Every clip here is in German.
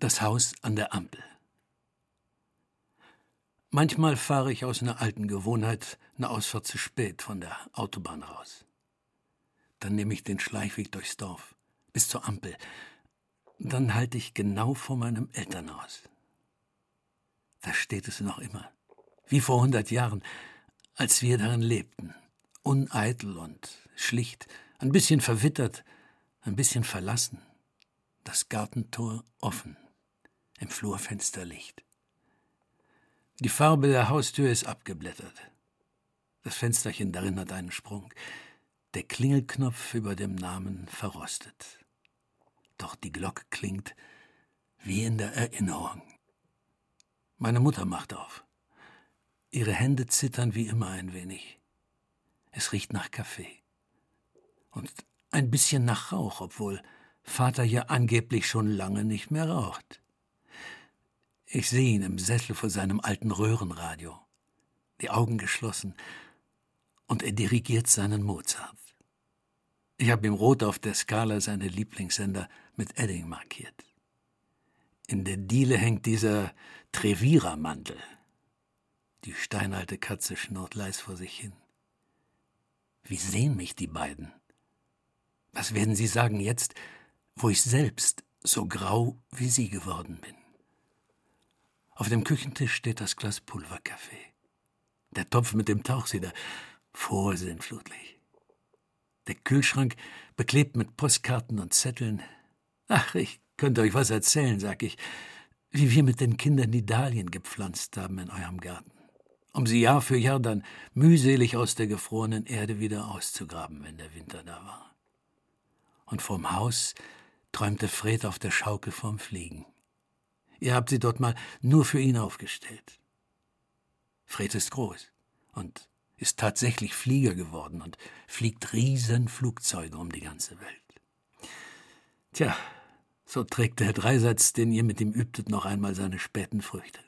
Das Haus an der Ampel. Manchmal fahre ich aus einer alten Gewohnheit eine Ausfahrt zu spät von der Autobahn raus. Dann nehme ich den Schleichweg durchs Dorf bis zur Ampel. Dann halte ich genau vor meinem Elternhaus. Da steht es noch immer, wie vor hundert Jahren, als wir darin lebten, uneitel und schlicht, ein bisschen verwittert, ein bisschen verlassen, das Gartentor offen im Flurfenster Licht. Die Farbe der Haustür ist abgeblättert. Das Fensterchen darin hat einen Sprung. Der Klingelknopf über dem Namen verrostet. Doch die Glocke klingt wie in der Erinnerung. Meine Mutter macht auf. Ihre Hände zittern wie immer ein wenig. Es riecht nach Kaffee. Und ein bisschen nach Rauch, obwohl Vater ja angeblich schon lange nicht mehr raucht. Ich sehe ihn im Sessel vor seinem alten Röhrenradio, die Augen geschlossen, und er dirigiert seinen Mozart. Ich habe ihm rot auf der Skala seine Lieblingssender mit Edding markiert. In der Diele hängt dieser Trevira-Mantel. Die steinalte Katze schnurrt leis vor sich hin. Wie sehen mich die beiden? Was werden sie sagen jetzt, wo ich selbst so grau wie sie geworden bin? Auf dem Küchentisch steht das Glas Pulverkaffee. Der Topf mit dem Tauchsieder, vorsinnflutlich. Der Kühlschrank beklebt mit Postkarten und Zetteln. Ach, ich könnte euch was erzählen, sag ich, wie wir mit den Kindern die Dahlien gepflanzt haben in eurem Garten, um sie Jahr für Jahr dann mühselig aus der gefrorenen Erde wieder auszugraben, wenn der Winter da war. Und vom Haus träumte Fred auf der Schaukel vom Fliegen. Ihr habt sie dort mal nur für ihn aufgestellt. Fred ist groß und ist tatsächlich Flieger geworden und fliegt Riesenflugzeuge um die ganze Welt. Tja, so trägt der Dreisatz, den ihr mit ihm übtet, noch einmal seine späten Früchte.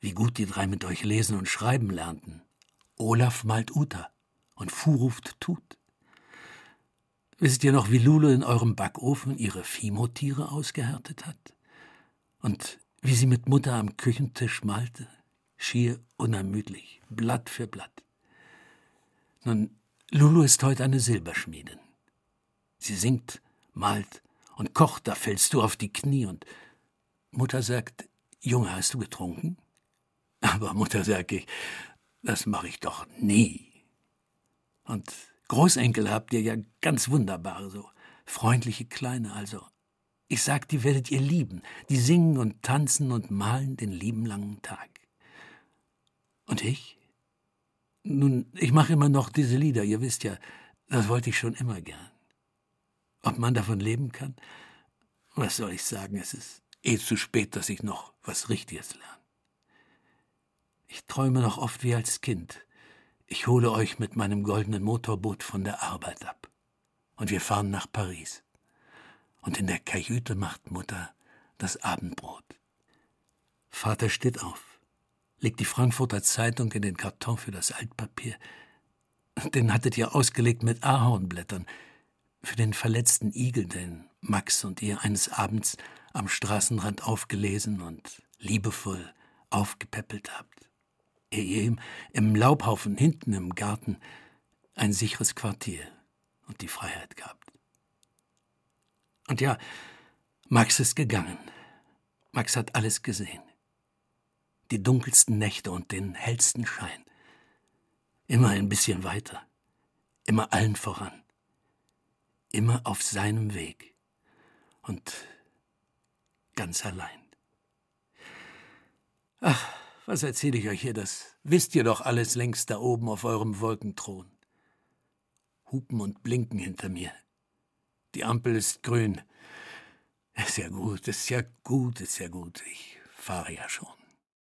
Wie gut die drei mit euch lesen und schreiben lernten. Olaf malt Uta und Fu ruft Tut. Wisst ihr noch, wie Lulu in eurem Backofen ihre Fimotiere ausgehärtet hat? Und wie sie mit Mutter am Küchentisch malte, schier unermüdlich, Blatt für Blatt. Nun, Lulu ist heute eine Silberschmiedin. Sie singt, malt und kocht, da fällst du auf die Knie und Mutter sagt, Junge, hast du getrunken? Aber Mutter sag ich, das mache ich doch nie. Und Großenkel habt ihr ja ganz wunderbare, so freundliche Kleine, also ich sag, die werdet ihr lieben. Die singen und tanzen und malen den lieben langen Tag. Und ich? Nun, ich mache immer noch diese Lieder, ihr wisst ja, das wollte ich schon immer gern. Ob man davon leben kann? Was soll ich sagen, es ist eh zu spät, dass ich noch was Richtiges lerne. Ich träume noch oft wie als Kind. Ich hole euch mit meinem goldenen Motorboot von der Arbeit ab. Und wir fahren nach Paris und in der Kajüte macht Mutter das Abendbrot. Vater steht auf, legt die Frankfurter Zeitung in den Karton für das Altpapier. Den hattet ihr ausgelegt mit Ahornblättern für den verletzten Igel, den Max und ihr eines Abends am Straßenrand aufgelesen und liebevoll aufgepäppelt habt. Ihr ihm im Laubhaufen hinten im Garten ein sicheres Quartier und die Freiheit gabt. Und ja, Max ist gegangen. Max hat alles gesehen. Die dunkelsten Nächte und den hellsten Schein. Immer ein bisschen weiter. Immer allen voran. Immer auf seinem Weg. Und ganz allein. Ach, was erzähle ich euch hier? Das wisst ihr doch alles längst da oben auf eurem Wolkenthron. Hupen und Blinken hinter mir. Die Ampel ist grün. Ist ja gut, ist ja gut, ist ja gut. Ich fahre ja schon.